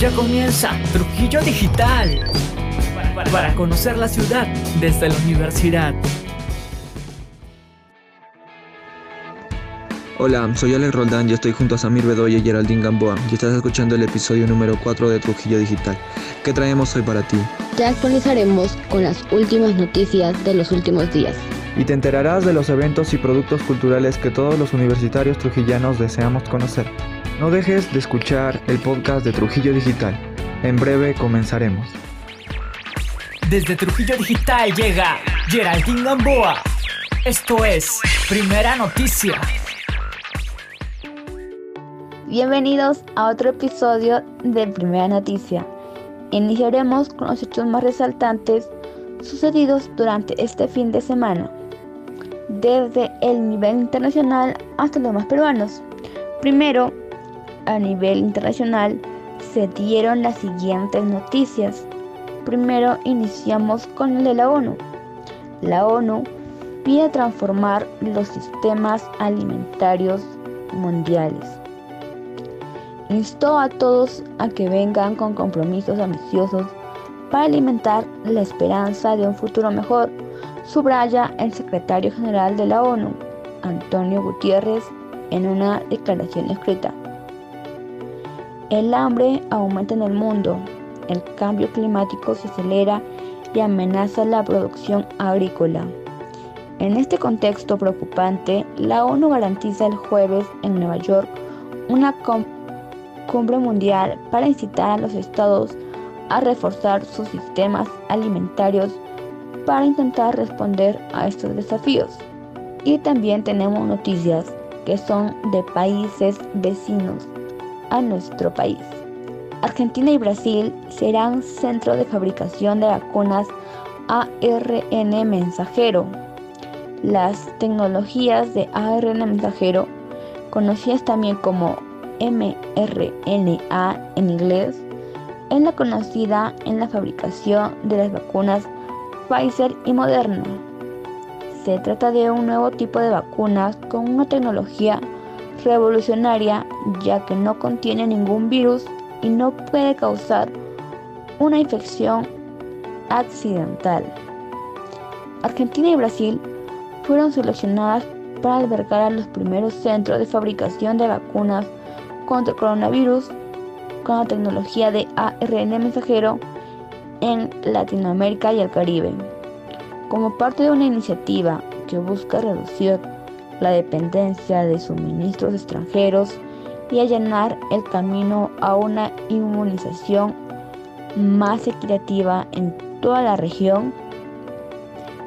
Ya comienza Trujillo Digital para conocer la ciudad desde la universidad. Hola, soy Alex Roldán y estoy junto a Samir Bedoya y Geraldine Gamboa y estás escuchando el episodio número 4 de Trujillo Digital. ¿Qué traemos hoy para ti? Te actualizaremos con las últimas noticias de los últimos días. Y te enterarás de los eventos y productos culturales que todos los universitarios trujillanos deseamos conocer. No dejes de escuchar el podcast de Trujillo Digital. En breve comenzaremos. Desde Trujillo Digital llega Geraldine Gamboa. Esto es Primera Noticia. Bienvenidos a otro episodio de Primera Noticia. Iniciaremos con los hechos más resaltantes sucedidos durante este fin de semana, desde el nivel internacional hasta los más peruanos. Primero, a nivel internacional se dieron las siguientes noticias. Primero iniciamos con el de la ONU. La ONU pide transformar los sistemas alimentarios mundiales instó a todos a que vengan con compromisos ambiciosos para alimentar la esperanza de un futuro mejor, subraya el secretario general de la ONU, Antonio Gutiérrez, en una declaración escrita. El hambre aumenta en el mundo, el cambio climático se acelera y amenaza la producción agrícola. En este contexto preocupante, la ONU garantiza el jueves en Nueva York una cumbre mundial para incitar a los estados a reforzar sus sistemas alimentarios para intentar responder a estos desafíos. Y también tenemos noticias que son de países vecinos a nuestro país. Argentina y Brasil serán centro de fabricación de vacunas ARN mensajero. Las tecnologías de ARN mensajero, conocidas también como mRNA en inglés, es la conocida en la fabricación de las vacunas Pfizer y Moderna. Se trata de un nuevo tipo de vacunas con una tecnología revolucionaria ya que no contiene ningún virus y no puede causar una infección accidental. Argentina y Brasil fueron seleccionadas para albergar a los primeros centros de fabricación de vacunas contra el coronavirus con la tecnología de ARN mensajero en Latinoamérica y el Caribe. Como parte de una iniciativa que busca reducir la dependencia de suministros extranjeros y allanar el camino a una inmunización más equitativa en toda la región,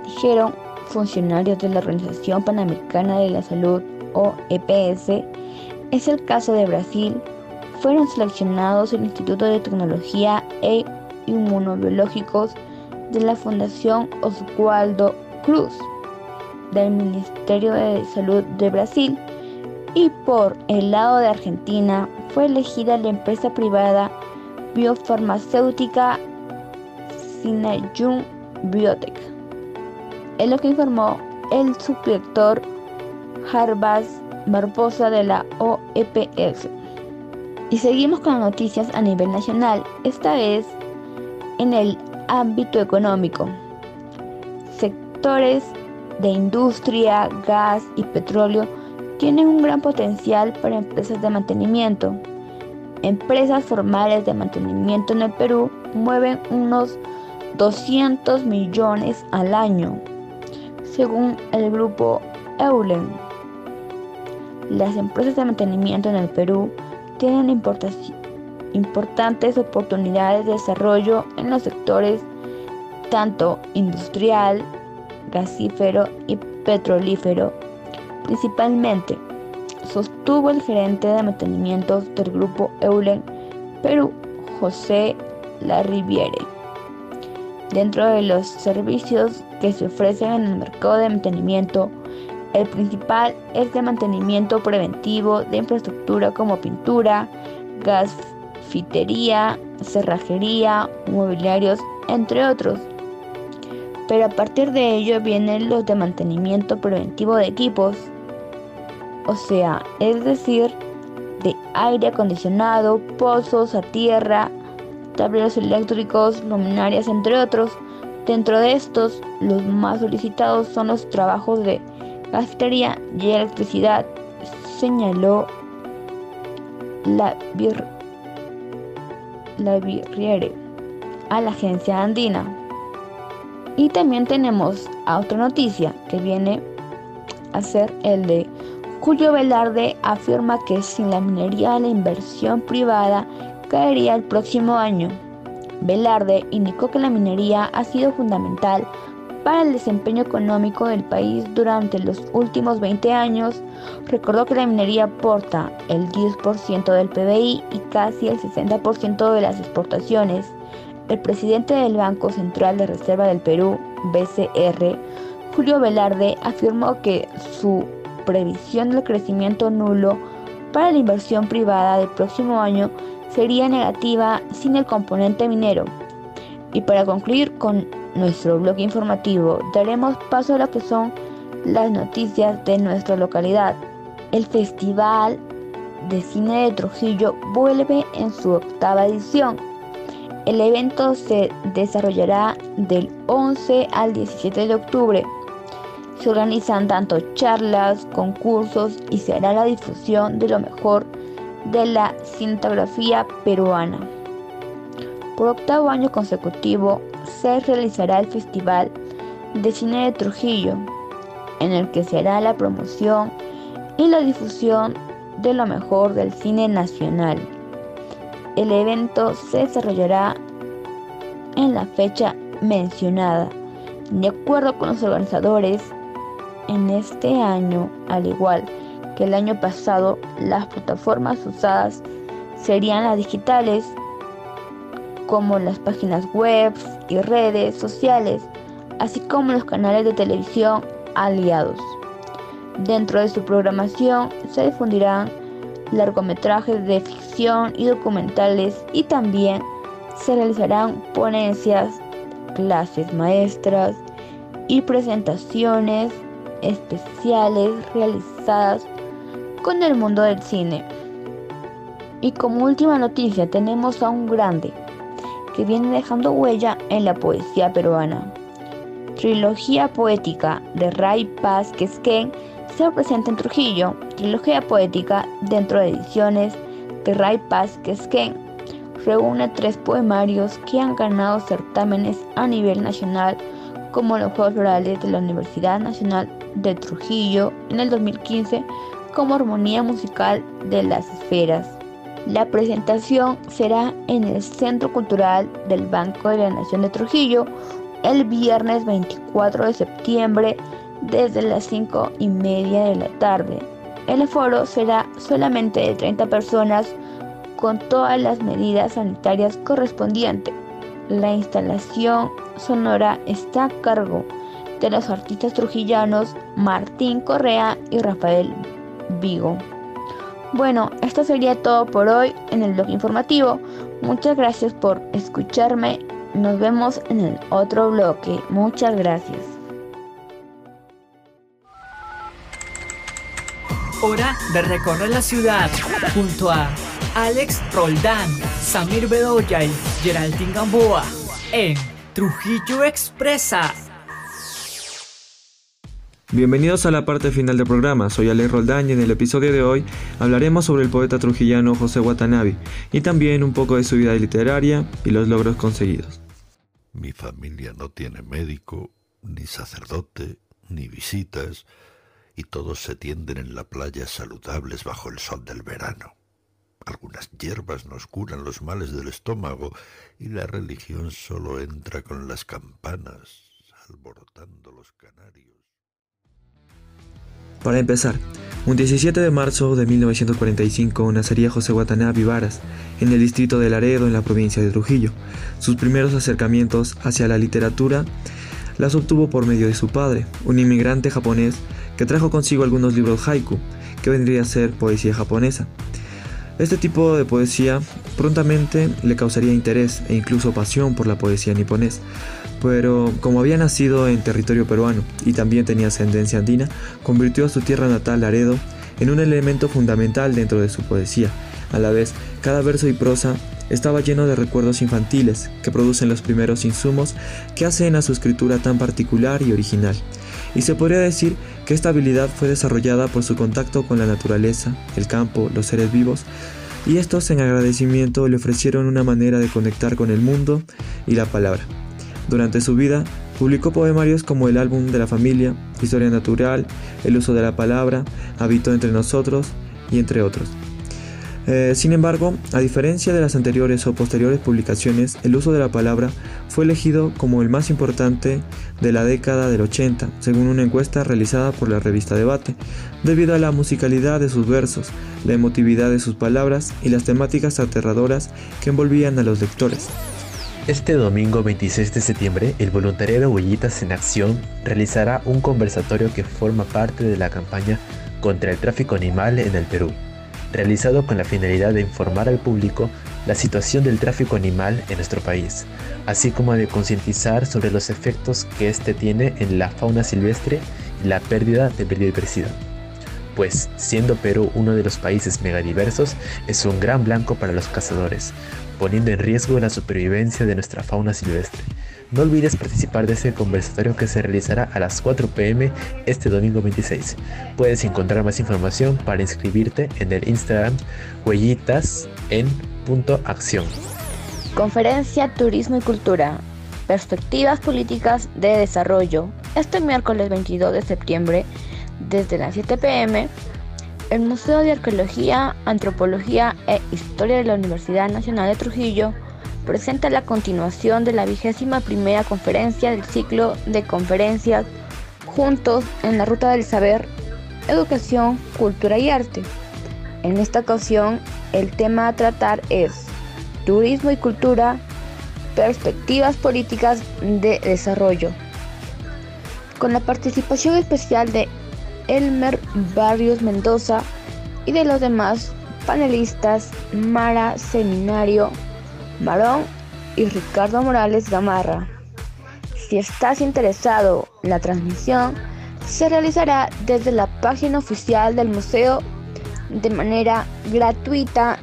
dijeron funcionarios de la Organización Panamericana de la Salud o EPS es el caso de Brasil. Fueron seleccionados el Instituto de Tecnología e Inmunobiológicos de la Fundación Oswaldo Cruz del Ministerio de Salud de Brasil y por el lado de Argentina fue elegida la empresa privada biofarmacéutica Sinayun Biotech. Es lo que informó el subdirector Harbas Barbosa de la OEPS. Y seguimos con noticias a nivel nacional, esta vez en el ámbito económico. Sectores de industria, gas y petróleo tienen un gran potencial para empresas de mantenimiento. Empresas formales de mantenimiento en el Perú mueven unos 200 millones al año, según el grupo Eulen. Las empresas de mantenimiento en el Perú tienen importantes oportunidades de desarrollo en los sectores tanto industrial, gasífero y petrolífero, principalmente, sostuvo el gerente de mantenimiento del grupo Eulen Perú, José Larriviere. Dentro de los servicios que se ofrecen en el mercado de mantenimiento, el principal es de mantenimiento preventivo de infraestructura como pintura, gasfitería, cerrajería, mobiliarios, entre otros. Pero a partir de ello vienen los de mantenimiento preventivo de equipos, o sea, es decir, de aire acondicionado, pozos a tierra, tableros eléctricos, luminarias, entre otros. Dentro de estos, los más solicitados son los trabajos de gastería y electricidad, señaló la, la a la agencia andina. Y también tenemos otra noticia que viene a ser el de Julio Velarde afirma que sin la minería la inversión privada caería el próximo año. Velarde indicó que la minería ha sido fundamental para el desempeño económico del país durante los últimos 20 años. Recordó que la minería aporta el 10% del PBI y casi el 60% de las exportaciones. El presidente del Banco Central de Reserva del Perú, BCR, Julio Velarde, afirmó que su previsión del crecimiento nulo para la inversión privada del próximo año sería negativa sin el componente minero. Y para concluir con nuestro blog informativo, daremos paso a lo que son las noticias de nuestra localidad. El Festival de Cine de Trujillo vuelve en su octava edición. El evento se desarrollará del 11 al 17 de octubre se organizan tanto charlas, concursos y se hará la difusión de lo mejor de la cinematografía peruana. Por octavo año consecutivo se realizará el Festival de Cine de Trujillo, en el que se hará la promoción y la difusión de lo mejor del cine nacional. El evento se desarrollará en la fecha mencionada. De acuerdo con los organizadores, en este año, al igual que el año pasado, las plataformas usadas serían las digitales, como las páginas web y redes sociales, así como los canales de televisión aliados. Dentro de su programación se difundirán largometrajes de ficción y documentales y también se realizarán ponencias, clases maestras y presentaciones especiales realizadas con el mundo del cine. Y como última noticia tenemos a un grande que viene dejando huella en la poesía peruana. Trilogía poética de Ray Paz Quesquén se presenta en Trujillo. Trilogía poética dentro de ediciones de Paz Quesquén reúne tres poemarios que han ganado certámenes a nivel nacional como los Juegos Florales de la Universidad Nacional de Trujillo en el 2015 como Armonía Musical de las Esferas. La presentación será en el Centro Cultural del Banco de la Nación de Trujillo el viernes 24 de septiembre desde las 5 y media de la tarde. El aforo será solamente de 30 personas con todas las medidas sanitarias correspondientes. La instalación sonora está a cargo de los artistas trujillanos Martín Correa y Rafael Vigo. Bueno, esto sería todo por hoy en el blog informativo. Muchas gracias por escucharme. Nos vemos en el otro bloque. Muchas gracias. Hora de recorrer la ciudad junto a Alex Roldán, Samir Bedoya y Geraldine Gamboa en Trujillo Expresa. Bienvenidos a la parte final del programa, soy Alex Roldán y en el episodio de hoy hablaremos sobre el poeta trujillano José Watanabe y también un poco de su vida literaria y los logros conseguidos. Mi familia no tiene médico, ni sacerdote, ni visitas, y todos se tienden en la playa saludables bajo el sol del verano. Algunas hierbas nos curan los males del estómago y la religión solo entra con las campanas, alborotando los canarios. Para empezar, un 17 de marzo de 1945 nacería José Watanabe Varas en el distrito de Laredo, en la provincia de Trujillo. Sus primeros acercamientos hacia la literatura las obtuvo por medio de su padre, un inmigrante japonés que trajo consigo algunos libros haiku, que vendría a ser poesía japonesa. Este tipo de poesía prontamente le causaría interés e incluso pasión por la poesía niponés, pero como había nacido en territorio peruano y también tenía ascendencia andina, convirtió a su tierra natal, Laredo, en un elemento fundamental dentro de su poesía. A la vez, cada verso y prosa estaba lleno de recuerdos infantiles que producen los primeros insumos que hacen a su escritura tan particular y original. Y se podría decir que esta habilidad fue desarrollada por su contacto con la naturaleza, el campo, los seres vivos, y estos en agradecimiento le ofrecieron una manera de conectar con el mundo y la palabra. Durante su vida, publicó poemarios como El álbum de la familia, Historia natural, El uso de la palabra, Habito entre nosotros y entre otros. Eh, sin embargo, a diferencia de las anteriores o posteriores publicaciones, el uso de la palabra fue elegido como el más importante de la década del 80, según una encuesta realizada por la revista Debate, debido a la musicalidad de sus versos, la emotividad de sus palabras y las temáticas aterradoras que envolvían a los lectores. Este domingo 26 de septiembre, el voluntariado Huellitas en Acción realizará un conversatorio que forma parte de la campaña contra el tráfico animal en el Perú realizado con la finalidad de informar al público la situación del tráfico animal en nuestro país, así como de concientizar sobre los efectos que éste tiene en la fauna silvestre y la pérdida de biodiversidad. Pues, siendo Perú uno de los países megadiversos, es un gran blanco para los cazadores, poniendo en riesgo la supervivencia de nuestra fauna silvestre. No olvides participar de ese conversatorio que se realizará a las 4 pm este domingo 26. Puedes encontrar más información para inscribirte en el Instagram huellitas en punto acción. Conferencia Turismo y Cultura. Perspectivas políticas de desarrollo. Este miércoles 22 de septiembre, desde las 7 pm, el Museo de Arqueología, Antropología e Historia de la Universidad Nacional de Trujillo presenta la continuación de la vigésima primera conferencia del ciclo de conferencias Juntos en la Ruta del Saber, Educación, Cultura y Arte. En esta ocasión, el tema a tratar es Turismo y Cultura, Perspectivas Políticas de Desarrollo. Con la participación especial de Elmer Barrios Mendoza y de los demás panelistas Mara Seminario, Marón y Ricardo Morales Gamarra. Si estás interesado, la transmisión se realizará desde la página oficial del museo de manera gratuita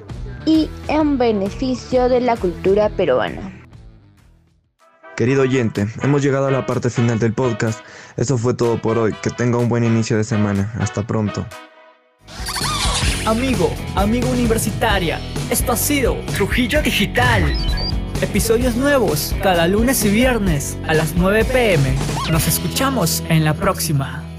y en beneficio de la cultura peruana. Querido oyente, hemos llegado a la parte final del podcast. Eso fue todo por hoy. Que tenga un buen inicio de semana. Hasta pronto. Amigo, amigo universitaria, esto ha sido Trujillo Digital. Episodios nuevos cada lunes y viernes a las 9 pm. Nos escuchamos en la próxima.